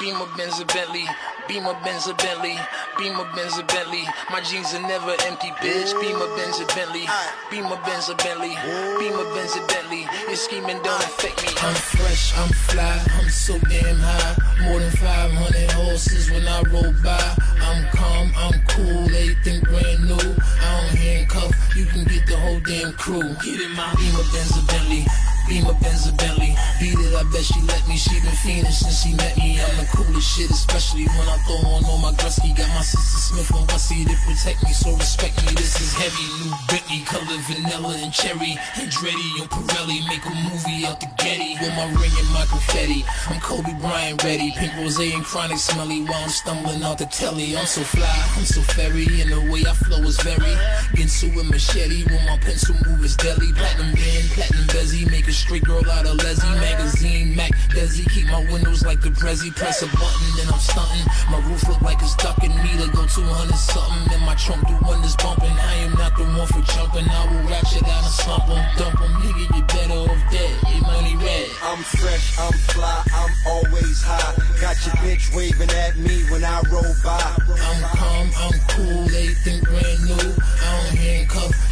Beamer, Benz, a Bentley. Beamer, Benz, a Bentley. Beamer, Benz, a Bentley. My jeans are never empty, bitch. Beamer, Benz, a Bentley. Beamer, Benz, a Bentley. Beamer, Benz, a Bentley. Your scheming don't affect me. I'm fresh, I'm fly, I'm so damn high. More than 500 horses when I roll by. I'm calm, I'm cool, everything brand new. I don't handcuff, you can get the whole damn crew. Get in my Beamer, Benz, a Bentley. Beamer, Benz, a Bentley. Beat it, I bet she let me. She been fiending since she met me. I'm the coolest shit, especially when I throw on all my Gretzky. Got my sister Smith and Wessie to protect me, so respect me. This is heavy, new Bentley, color vanilla and cherry. Andretti and Pirelli make a movie out the Getty with my ring and my confetti. I'm Kobe Bryant ready, pink rose and chronic smelly while I'm stumbling out the telly. I'm so fly, I'm so fairy, and the way I flow is very. Ginsu and machete when my pencil move is deadly. Platinum band, platinum bezzy, make a straight girl out of Leslie magazine. Mac Desi, keep my windows like the Prezi. Press a button, then I'm stunting. My roof look like it's ducking me to go 200 something. And my trunk do wonders bumping. I am not the one for jumping. I will ratchet out and slump 'em, dump 'em. Nigga, you better off dead. Your money red. I'm fresh, I'm fly, I'm always high. Got your bitch waving at me when I roll by. I'm calm, I'm cool, everything brand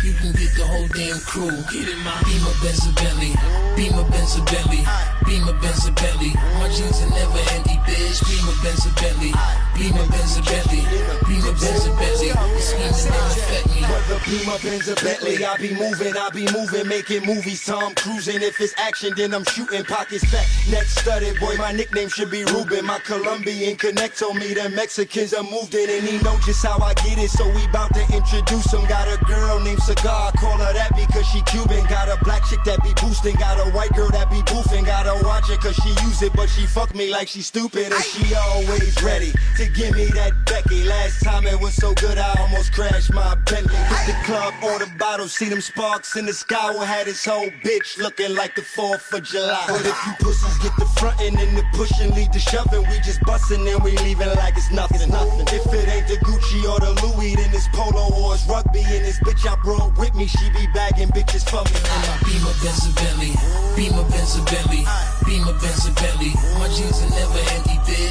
you can get the whole damn crew. Get in my Beamer, Benz, a Bentley. Beamer, Benz, a Bentley. Beamer, Benz, a Bentley. My jeans are never empty, bitch. Beamer, Benz, a Bentley. Beamer, Benz, a Bentley. Beamer, Benz, a Whether Benz, Bentley, I be moving, I be moving, making movies. Tom cruising. If it's action, then I'm shooting. Pockets fat, neck studded. Boy, my nickname should be Ruben. My Colombian connect told me the Mexicans are moved in, and he know just how I get it. So we bout to introduce him. Got a girl named Cigar, call her that because she Cuban. Got a black chick that be boosting. Got a white girl that be boofing. Gotta watch it cause she use it, but she fuck me like she stupid. And she always ready to give me that Becky. Last time it was so good, I almost crashed my Bentley. Club, order bottles, see them sparks in the sky. We had this whole bitch looking like the 4th of July. But if you pussies get the frontin' and the pushing, lead the shoving, we just bustin' and we leaving like it's nothing. nothing. If it ain't the Gucci or the Louis, then it's polo or it's rugby. And this bitch I brought with me, she be bagging bitches for me. And my Beamer, Benz, a Bentley. Beamer, Benz, a Bentley. Beamer, Benz, a Bentley. My jeans are never empty, bitch.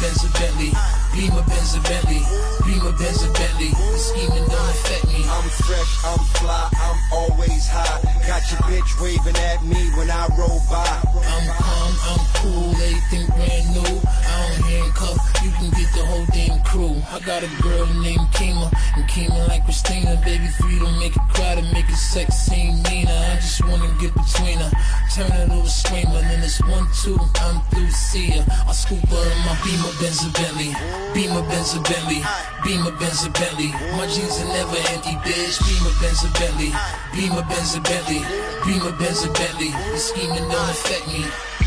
Benz, a Bentley. Beamer, Benz, a Bentley. Beamer, Benz, a Bentley. The scheming don't affect me. I'm fresh, I'm fly, I'm always high. Got your bitch waving at me when I roll by. I'm calm, I'm cool, everything brand new. I don't handcuff, you can get the whole damn crew. I got a girl named Kima, and Kima like Christina. Baby three to make it cry, to make it sex seem meaner. I just wanna get between her, turn to a screamer. It's one, two, I'm through, see her. I scoop her in my Beamer, Benz. Beamer, Benz. Beamer, Benz. My jeans are never empty, bitch. Beamer, Benz. Beamer, Benz. Beamer, Benz, a Bentley. The scheming don't affect me.